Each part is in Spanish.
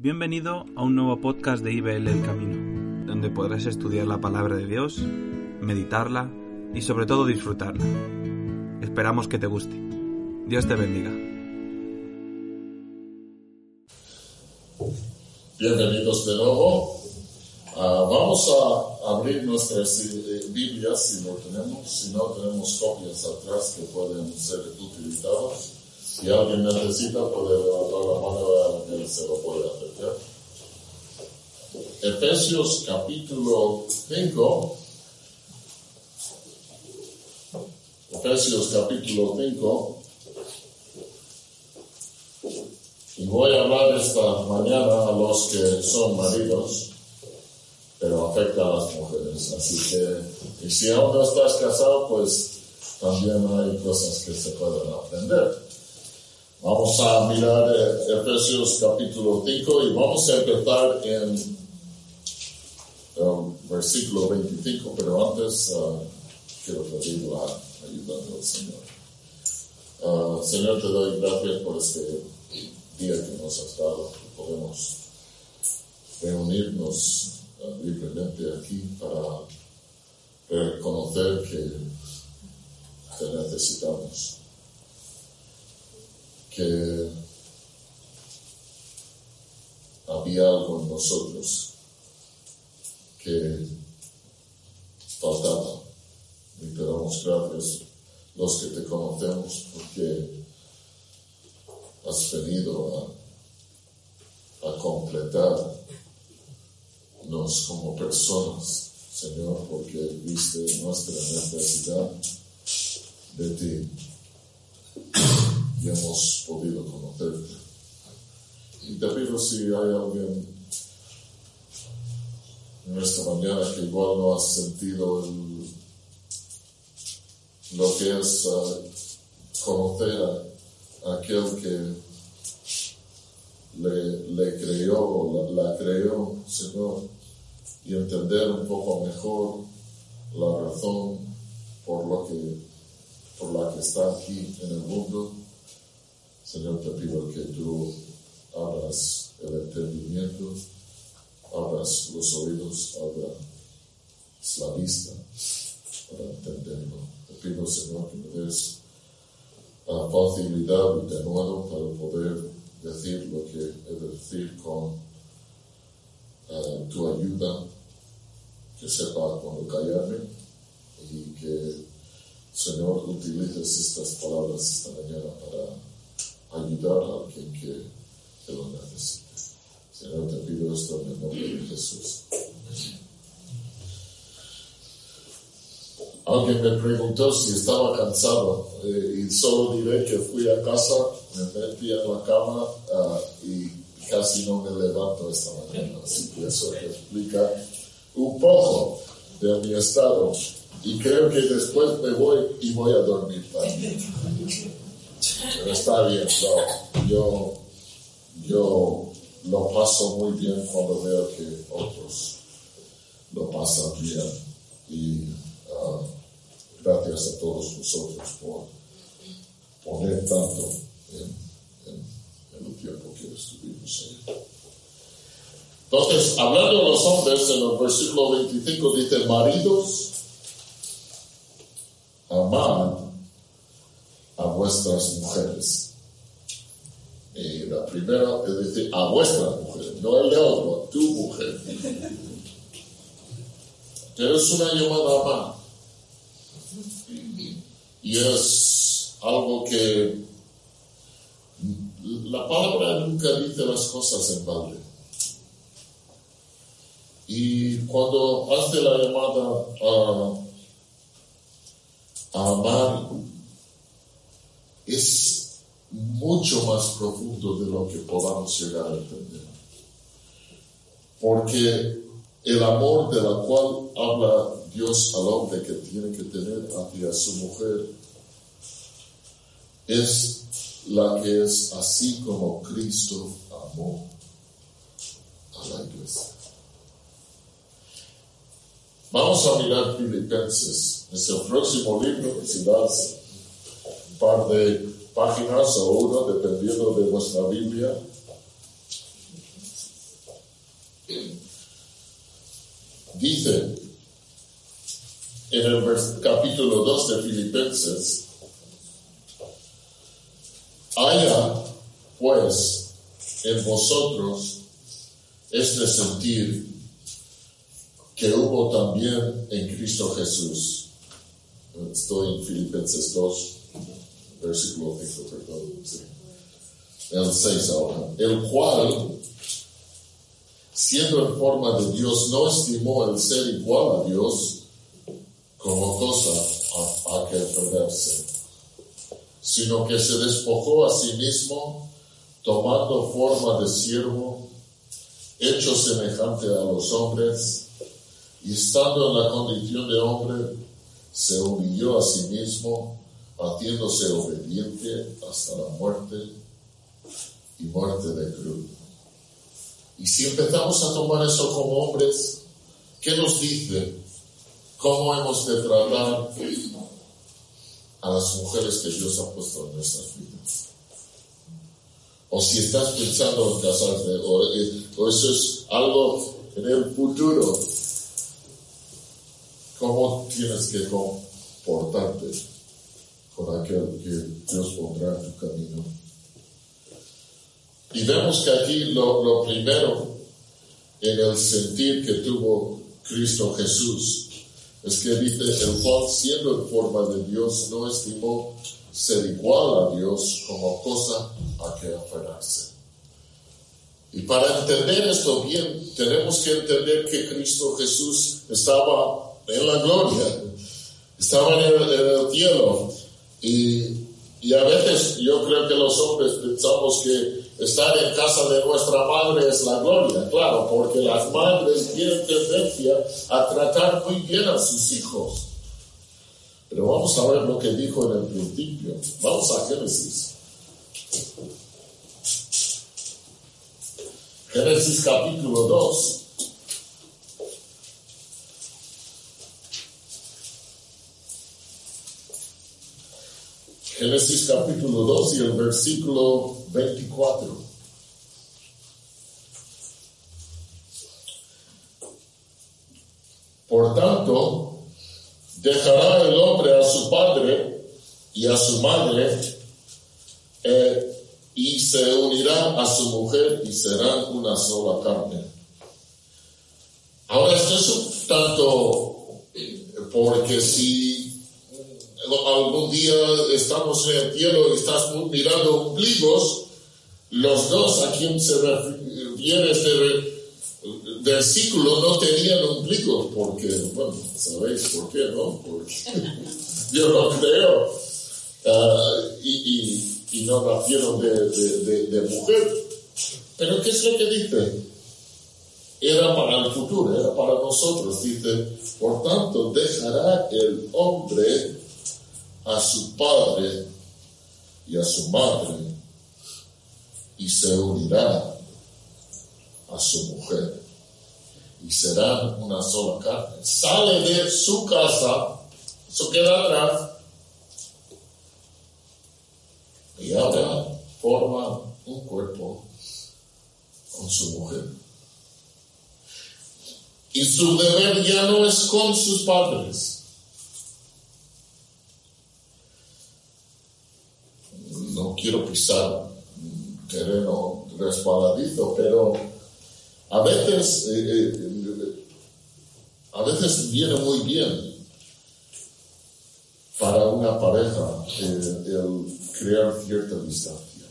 Bienvenido a un nuevo podcast de IBL El Camino, donde podrás estudiar la palabra de Dios, meditarla y sobre todo disfrutarla. Esperamos que te guste. Dios te bendiga. Bienvenidos de nuevo. Ah, vamos a abrir nuestras eh, Biblias si lo tenemos, si no tenemos copias atrás que pueden ser utilizadas. Si alguien necesita, puede levantar la mano y se lo puede Efesios capítulo 5. Efesios capítulo 5. Y voy a hablar esta mañana a los que son maridos, pero afecta a las mujeres. Así que, y si aún no estás casado, pues también hay cosas que se pueden aprender. Vamos a mirar eh, Efesios capítulo 5 y vamos a empezar en um, versículo 25, pero antes uh, quiero pedir la ayuda del Señor. Uh, Señor, te doy gracias por este día que nos has dado, que podemos reunirnos uh, libremente aquí para reconocer que te necesitamos que había algo en nosotros que faltaba. Y te damos gracias los que te conocemos porque has venido a, a completarnos como personas, Señor, porque viste nuestra necesidad de ti y hemos podido conocerte. Y te pido si hay alguien en esta mañana que igual no ha sentido lo que es uh, conocer a, aquel que le, le creyó la, la creyó, Señor, y entender un poco mejor la razón por lo que por la que está aquí en el mundo Señor, te pido que tú abras el entendimiento, abras los oídos, abras la vista para entenderlo. Te pido, Señor, que me des la facilidad y de nuevo para poder decir lo que he de decir con uh, tu ayuda, que sepa cuando callarme y que, Señor, utilices estas palabras esta mañana para ayudar a alguien que, que lo necesite. Señor, te pido esto en el nombre de Jesús. Alguien me preguntó si estaba cansado eh, y solo diré que fui a casa, me metí en la cama uh, y casi no me levanto esta mañana. Así que eso explica un poco de mi estado. Y creo que después me voy y voy a dormir también. Está bien, yo, yo lo paso muy bien cuando veo que otros lo pasan bien. Y uh, gracias a todos vosotros por poner tanto en, en, el tiempo que estuvimos ahí. Entonces, hablando de los hombres, en el versículo 25 dice, maridos, amad a vuestras mujeres. La primera es decir, a vuestra mujer, no el de otro, tu mujer. Que es una llamada amar. Y es algo que la palabra nunca dice las cosas en balde. Y cuando hace la llamada a, a amar, es mucho más profundo de lo que podamos llegar a entender. Porque el amor de la cual habla Dios al hombre que tiene que tener hacia su mujer es la que es así como Cristo amó a la iglesia. Vamos a mirar Filipenses, es el próximo libro, si das par de páginas o uno, dependiendo de vuestra Biblia. Dice en el capítulo 2 de Filipenses, haya pues en vosotros este sentir que hubo también en Cristo Jesús. Estoy en Filipenses 2 versículo 5, perdón. sí. El 6 ahora. El cual, siendo en forma de Dios, no estimó el ser igual a Dios como cosa a, a que perderse, sino que se despojó a sí mismo, tomando forma de siervo, hecho semejante a los hombres, y estando en la condición de hombre, se humilló a sí mismo, haciéndose obediente hasta la muerte y muerte de cruz. Y si empezamos a tomar eso como hombres, ¿qué nos dice? ¿Cómo hemos de tratar a las mujeres que Dios ha puesto en nuestras vidas? O si estás pensando en casarte, o, eh, o eso es algo en el futuro, ¿cómo tienes que comportarte con aquel que Dios pondrá en tu camino? Y vemos que aquí lo, lo primero en el sentir que tuvo Cristo Jesús es que dice, el cual siendo en forma de Dios no estimó ser igual a Dios como cosa a que aferrarse. Y para entender esto bien, tenemos que entender que Cristo Jesús estaba en la gloria, estaba en el, en el cielo. Y, a veces yo creo que los hombres pensamos que estar en casa de nuestra madre es la gloria, claro, porque las madres tienen tendencia a tratar muy bien a sus hijos. Pero vamos a ver lo que dijo en el principio. Vamos a Génesis. Génesis capítulo 2. Génesis capítulo 2 y el versículo 24. Por tanto, dejará el hombre a su padre y a su madre eh, y se unirá a su mujer y serán una sola carne. Ahora esto es un tanto eh, porque si algún día estamos en el cielo y estás mirando ombligos, los dos a quien se refiere este versículo no tenían ombligos, porque, bueno, sabéis por qué, ¿no? Porque yo no creo. Uh, y, y, y, no nacieron de, de, de, de, mujer. Pero ¿qué es lo que dice? Era para el futuro, era para nosotros. Dice, por tanto, dejará el hombre a su padre y a su madre y se unirá a su mujer y serán una sola carne. Sale de su casa, eso queda atrás, y ahora forma un cuerpo con su mujer. Y su deber ya no es con sus padres. No quiero pisar terreno resbaladizo, pero a veces, eh, eh, a veces viene muy bien para una pareja eh, el crear cierta distancia.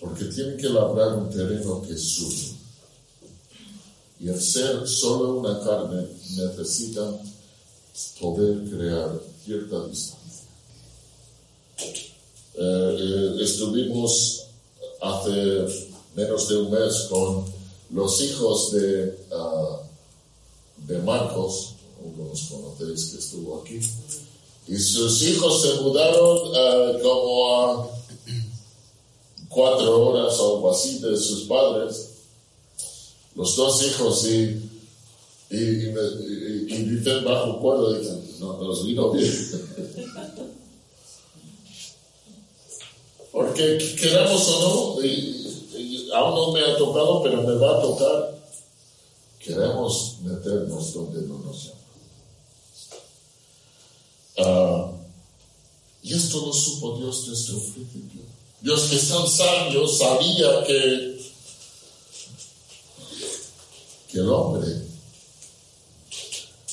Porque tienen que labrar un terreno que es suyo. Y el ser solo una carne necesita poder crear cierta distancia. Estuvimos hace menos de un mes con los hijos de, uh, de Marcos, algunos conocéis que estuvo aquí, y sus hijos se mudaron uh, como a cuatro horas o algo así de sus padres, los dos hijos, y, y, y, bajo cuerdo, dicen, no, nos vino bien. Porque queramos o no, y, aún no me ha tocado, pero me va a tocar queremos meternos donde no nos llaman. Ah, y esto lo supo Dios desde el principio. Dios que es tan sabio sabía que, que el hombre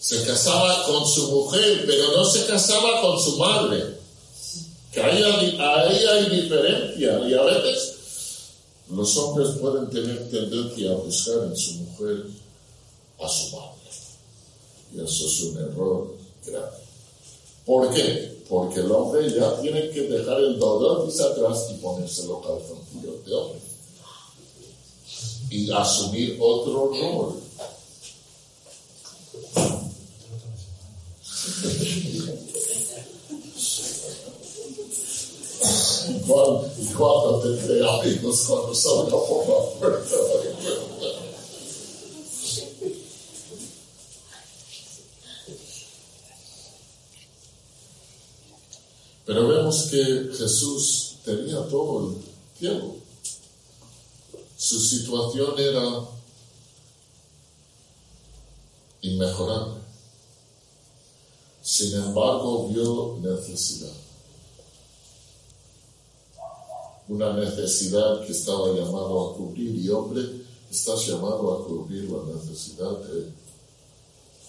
se casaba con su mujer, pero no se casaba con su madre. Que ahí, ahí hay diferencia y a veces los hombres pueden tener tendencia a buscar en su mujer a su madre. Y eso es un error grave. ¿Por qué? Porque el hombre ya tiene que dejar el dolor atrás y ponerse los calzoncillos de hombre. Y asumir otro rol. ¿Y cuando tendré amigos cuando salga por la puerta? Pero vemos que Jesús tenía todo el tiempo. Su situación era inmejorable. Sin embargo, vio necesidad. Una necesidad que estaba llamado a cubrir y hombre, estás llamado a cubrir la necesidad de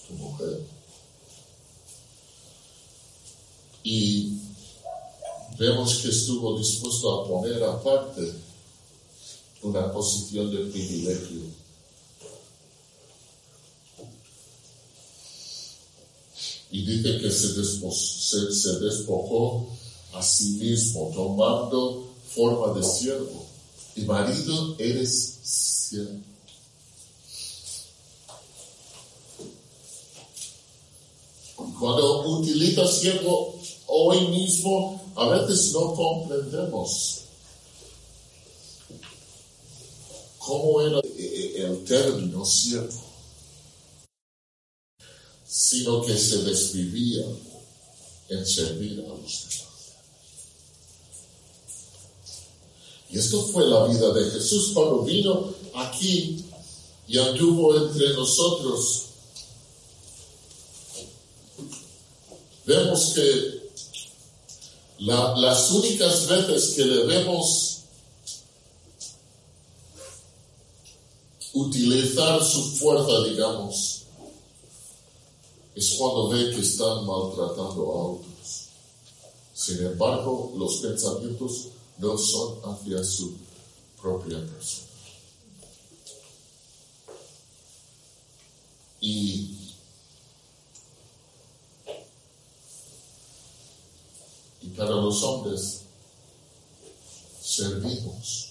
tu mujer. Y vemos que estuvo dispuesto a poner aparte una posición de privilegio. Y dice que se, despojó a sí mismo, tomando forma de siervo. Y marido, eres siervo. Cuando utiliza siervo hoy mismo, a veces no comprendemos cómo era el término siervo, sino que se desvivía en servir a los demás. Y esto fue la vida de Jesús cuando vino aquí y anduvo entre nosotros. Vemos que las únicas veces que debemos utilizar su fuerza, digamos, es cuando ve que están maltratando a otros. Sin embargo, los pensamientos no son hacia su propia persona. Y y para los hombres servimos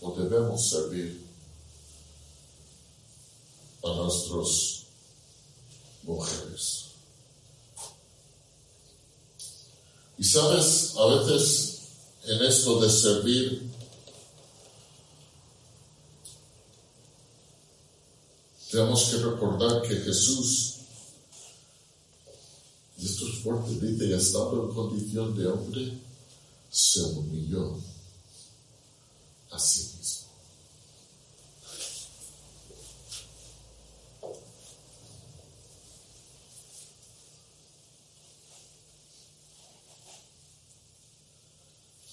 o debemos servir a nuestras mujeres. Y sabes, a veces en esto de servir, tenemos que recordar que Jesús y esto es fuerte, dice, estando en condición de hombre, se humilló a sí mismo.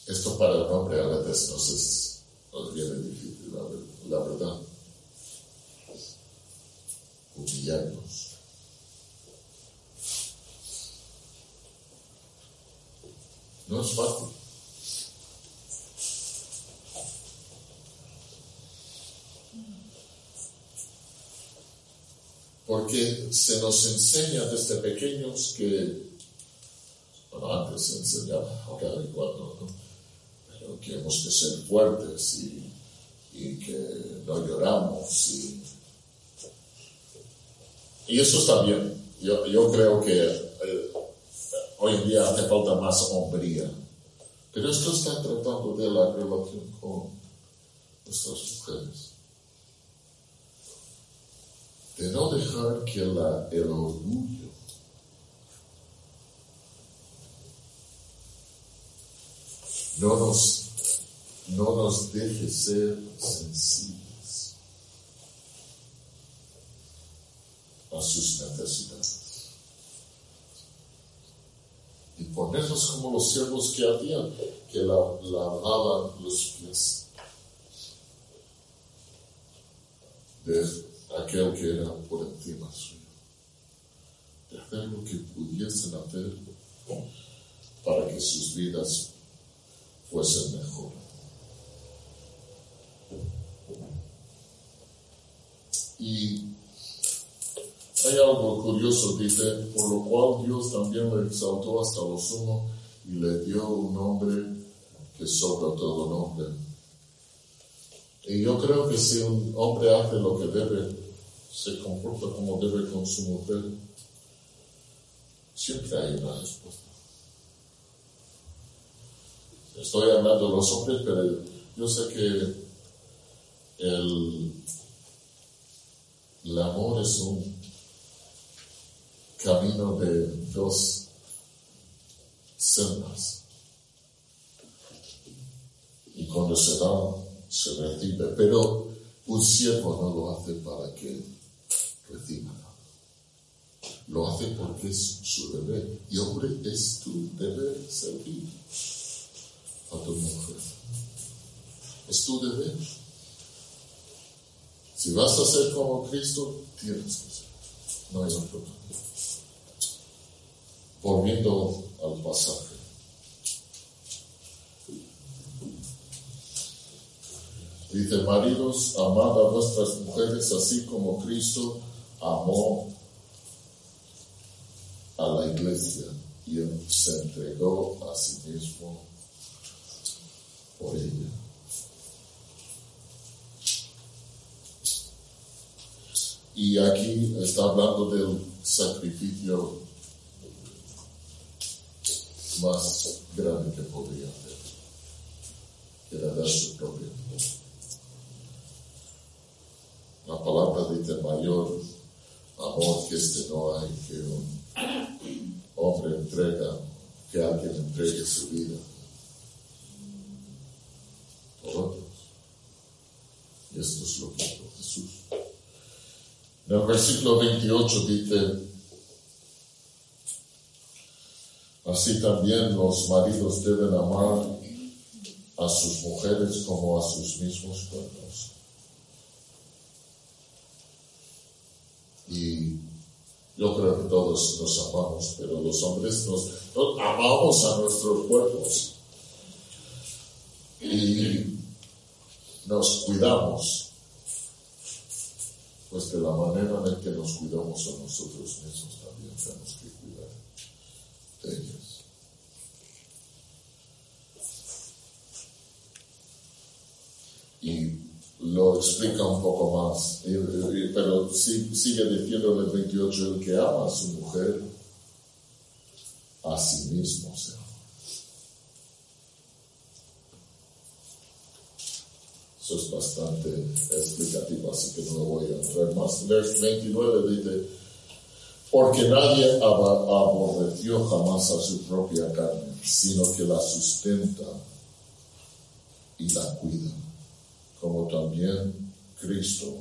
Esto para el hombre a veces nos, viene difícil, la, verdad. Humillarnos. No es fácil. Porque se nos enseña desde pequeños que, bueno, antes se enseñaba, ahora igual no, que hemos que ser fuertes y, que no lloramos. Y, y eso está bien. Yo, yo creo que eh, Hoy en día hace falta más hombría. Pero esto está tratando de la relación con nuestras mujeres. De no dejar que la, el orgullo no nos, no nos deje ser sensibles. a sus necesidades. Y ponernos como los siervos que habían, que lavaban los pies de aquel que era por encima suyo. De hacer lo que pudiesen hacer para que sus vidas fuesen mejor. Y hay algo curioso, dice, por lo cual Dios también le exaltó hasta lo sumo y le dio un nombre que sobra todo nombre. Y yo creo que si un hombre hace lo que debe, se comporta como debe con su mujer, siempre hay una respuesta. Estoy hablando de los hombres, pero yo sé que el, el amor es un camino de dos sendas. Y cuando se da, se recibe. Pero un siervo no lo hace para que reciba Lo hace porque es su deber. Y hombre, es tu deber servir a tu mujer. Es tu deber. Si vas a ser como Cristo, tienes que ser. No hay otro volviendo al pasaje. Dice, maridos, amad a vuestras mujeres así como Cristo amó a la iglesia y se entregó a sí mismo por ella. Y aquí está hablando del sacrificio más grande que podría hacer, que era dar su propia. La palabra dice mayor amor que este no hay, que un hombre entrega, que alguien entregue su vida por otros. Y esto es lo que hizo Jesús. En el versículo 28 dice, Así también los maridos deben amar a sus mujeres como a sus mismos cuerpos. Y yo creo que todos nos amamos, pero los hombres nos, amamos a nuestros cuerpos y nos cuidamos, pues de la manera en que nos cuidamos a nosotros mismos también tenemos que cuidar de ellos. y lo explica un poco más. pero sigue diciendo en el 28, el que ama a su mujer, a sí mismo se ama. Eso es bastante explicativo, así que no lo voy a entrar más. Verso 29 dice, porque nadie aborreció jamás a su propia carne, sino que la sustenta y la cuida como también Cristo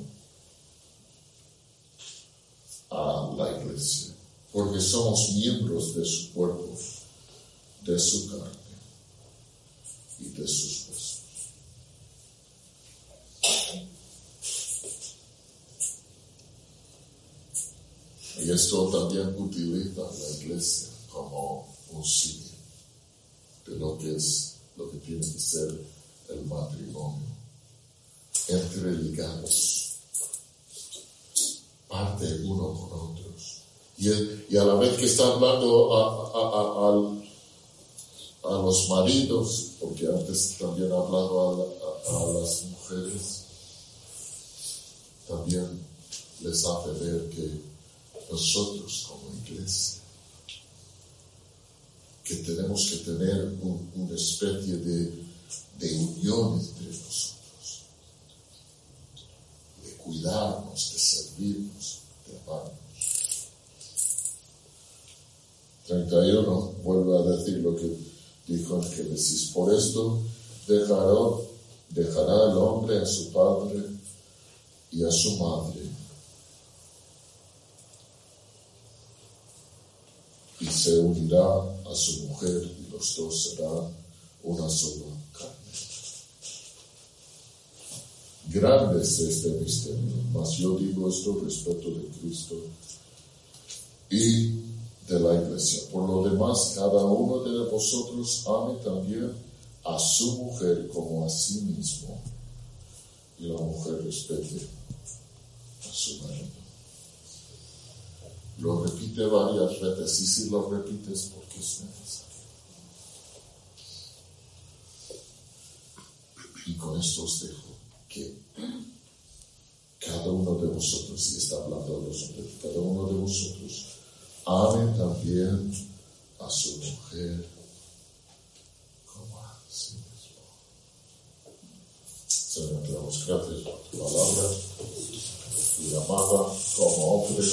a la iglesia, porque somos miembros de su cuerpo, de su carne y de sus Y esto también utiliza la iglesia como un signo de lo que es, lo que tiene que ser el matrimonio entreligados, parte uno con otros. Y, a la vez que está hablando a, los maridos, porque antes también ha hablado a, las mujeres, también les hace ver que nosotros como iglesia, que tenemos que tener una especie de, de unión entre nosotros cuidarnos, de servirnos, de amarnos. 31 vuelve a decir lo que dijo Génesis. Por esto dejará, dejará el hombre a su padre y a su madre se unirá a su mujer y los dos serán una sola carne. Grande es este misterio, mas yo digo esto respecto de Cristo y de la iglesia. Por lo demás, cada uno de vosotros ame también a su mujer como a sí mismo y la mujer respete a su marido. Lo repite varias veces y si lo repites porque es necesario. Y con esto os dejo que cada uno de vosotros, y está hablando a los hombres, cada uno de vosotros ame también a su mujer como a sí mismo. Señor, te damos gracias por tu palabra y amada como hombre